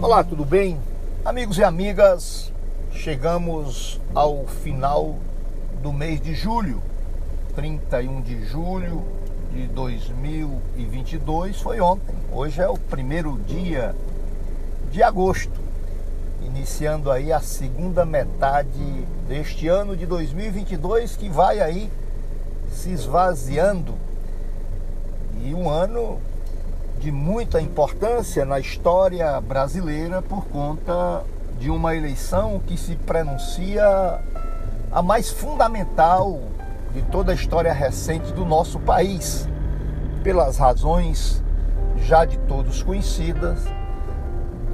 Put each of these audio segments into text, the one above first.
Olá, tudo bem? Amigos e amigas, chegamos ao final do mês de julho. 31 de julho de 2022 foi ontem. Hoje é o primeiro dia de agosto, iniciando aí a segunda metade deste ano de 2022 que vai aí se esvaziando. E um ano de muita importância na história brasileira por conta de uma eleição que se pronuncia a mais fundamental de toda a história recente do nosso país, pelas razões já de todos conhecidas,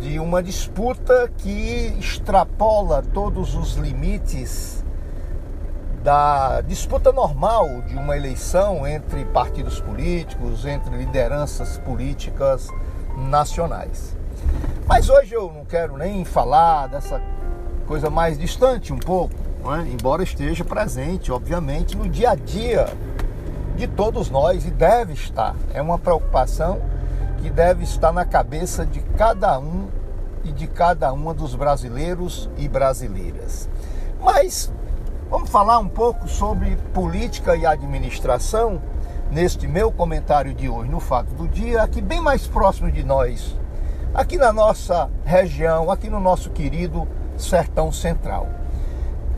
de uma disputa que extrapola todos os limites da disputa normal de uma eleição entre partidos políticos, entre lideranças políticas nacionais. Mas hoje eu não quero nem falar dessa coisa mais distante um pouco, é? embora esteja presente, obviamente, no dia a dia de todos nós e deve estar. É uma preocupação que deve estar na cabeça de cada um e de cada uma dos brasileiros e brasileiras. Mas Vamos falar um pouco sobre política e administração neste meu comentário de hoje, no fato do dia, aqui bem mais próximo de nós, aqui na nossa região, aqui no nosso querido Sertão Central.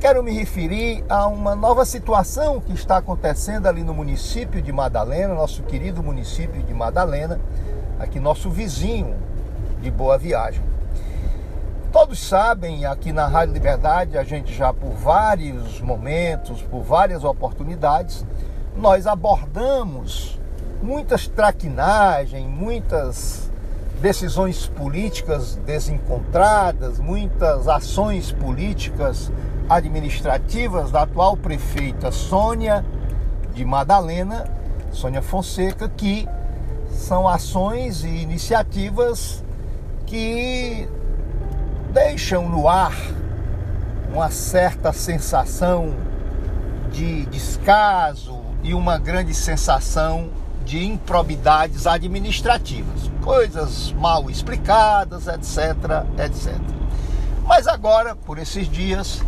Quero me referir a uma nova situação que está acontecendo ali no município de Madalena, nosso querido município de Madalena, aqui nosso vizinho de Boa Viagem. Todos sabem, aqui na Rádio Liberdade, a gente já por vários momentos, por várias oportunidades, nós abordamos muitas traquinagens, muitas decisões políticas desencontradas, muitas ações políticas administrativas da atual prefeita Sônia de Madalena, Sônia Fonseca, que são ações e iniciativas que deixam no ar uma certa sensação de descaso e uma grande sensação de improbidades administrativas, coisas mal explicadas, etc, etc. Mas agora, por esses dias,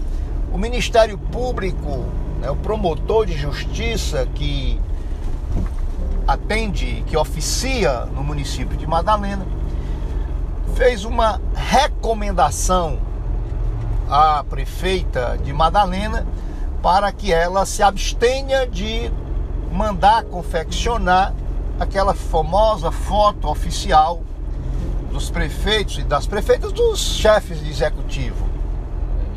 o Ministério Público, né, o promotor de justiça que atende, que oficia no município de Madalena, fez uma recomendação à prefeita de Madalena para que ela se abstenha de mandar confeccionar aquela famosa foto oficial dos prefeitos e das prefeitas, dos chefes de executivo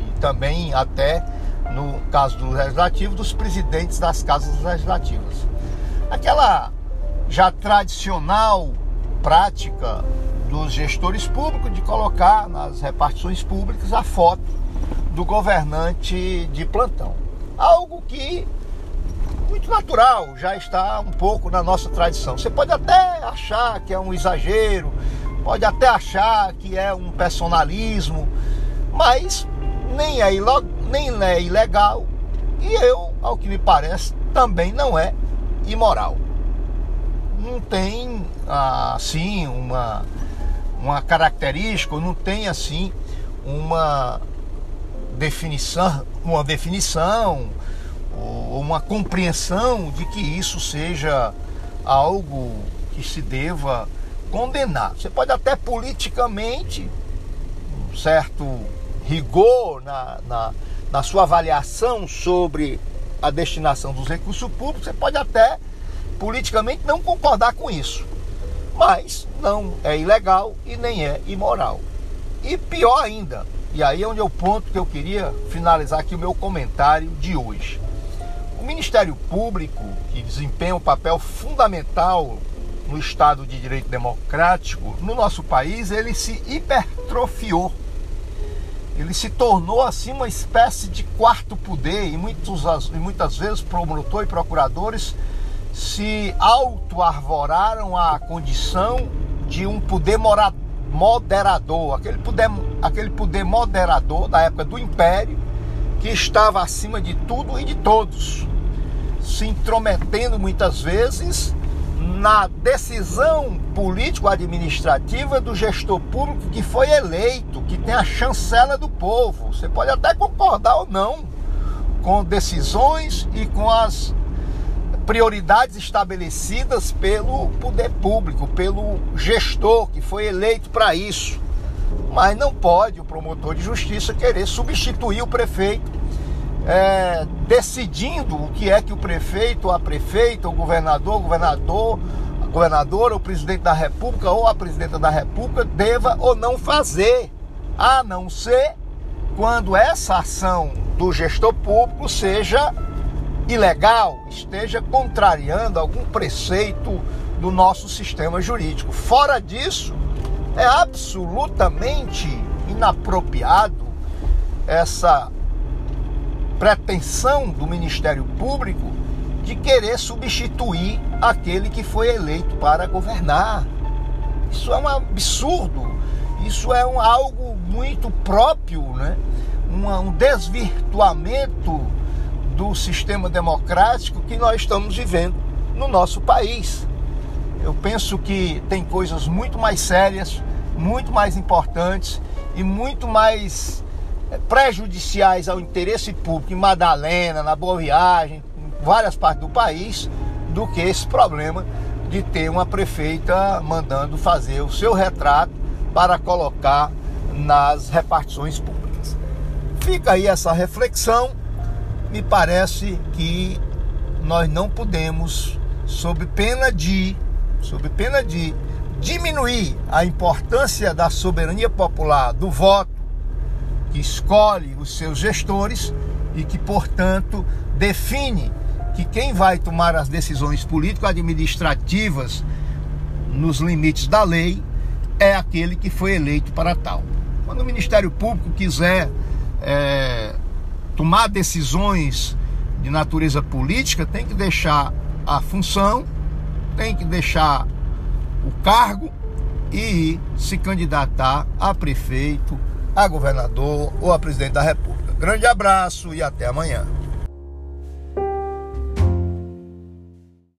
e também até no caso do legislativo dos presidentes das casas legislativas. Aquela já tradicional prática dos gestores públicos de colocar nas repartições públicas a foto do governante de plantão. Algo que muito natural, já está um pouco na nossa tradição. Você pode até achar que é um exagero, pode até achar que é um personalismo, mas nem é, nem é ilegal e eu, ao que me parece, também não é imoral. Não tem assim uma uma característica, não tem assim uma definição, uma definição ou uma compreensão de que isso seja algo que se deva condenar. Você pode até politicamente, um certo rigor na, na, na sua avaliação sobre a destinação dos recursos públicos, você pode até politicamente não concordar com isso mas não é ilegal e nem é imoral. E pior ainda, e aí é onde é o ponto que eu queria finalizar aqui o meu comentário de hoje. O Ministério Público, que desempenha um papel fundamental no Estado de Direito Democrático, no nosso país, ele se hipertrofiou. Ele se tornou assim uma espécie de quarto poder e, muitos, muitas vezes promotor e procuradores se auto-arvoraram a condição de um poder moderador, aquele poder, aquele poder moderador da época do Império, que estava acima de tudo e de todos, se intrometendo muitas vezes na decisão político-administrativa do gestor público que foi eleito, que tem a chancela do povo. Você pode até concordar ou não com decisões e com as prioridades estabelecidas pelo poder público, pelo gestor que foi eleito para isso. Mas não pode o promotor de justiça querer substituir o prefeito, é, decidindo o que é que o prefeito, a prefeita, o governador, o governador, a governadora, o presidente da república ou a presidenta da república deva ou não fazer, a não ser quando essa ação do gestor público seja ilegal, esteja contrariando algum preceito do nosso sistema jurídico. Fora disso, é absolutamente inapropriado essa pretensão do Ministério Público de querer substituir aquele que foi eleito para governar. Isso é um absurdo, isso é um, algo muito próprio, né? um, um desvirtuamento do sistema democrático que nós estamos vivendo no nosso país. Eu penso que tem coisas muito mais sérias, muito mais importantes e muito mais eh, prejudiciais ao interesse público em Madalena, na Boa Viagem, em várias partes do país, do que esse problema de ter uma prefeita mandando fazer o seu retrato para colocar nas repartições públicas. Fica aí essa reflexão me parece que nós não podemos, sob pena de, sob pena de diminuir a importância da soberania popular, do voto, que escolhe os seus gestores e que, portanto, define que quem vai tomar as decisões político-administrativas nos limites da lei é aquele que foi eleito para tal. Quando o Ministério Público quiser é, tomar decisões de natureza política, tem que deixar a função, tem que deixar o cargo e se candidatar a prefeito, a governador ou a presidente da República. Grande abraço e até amanhã.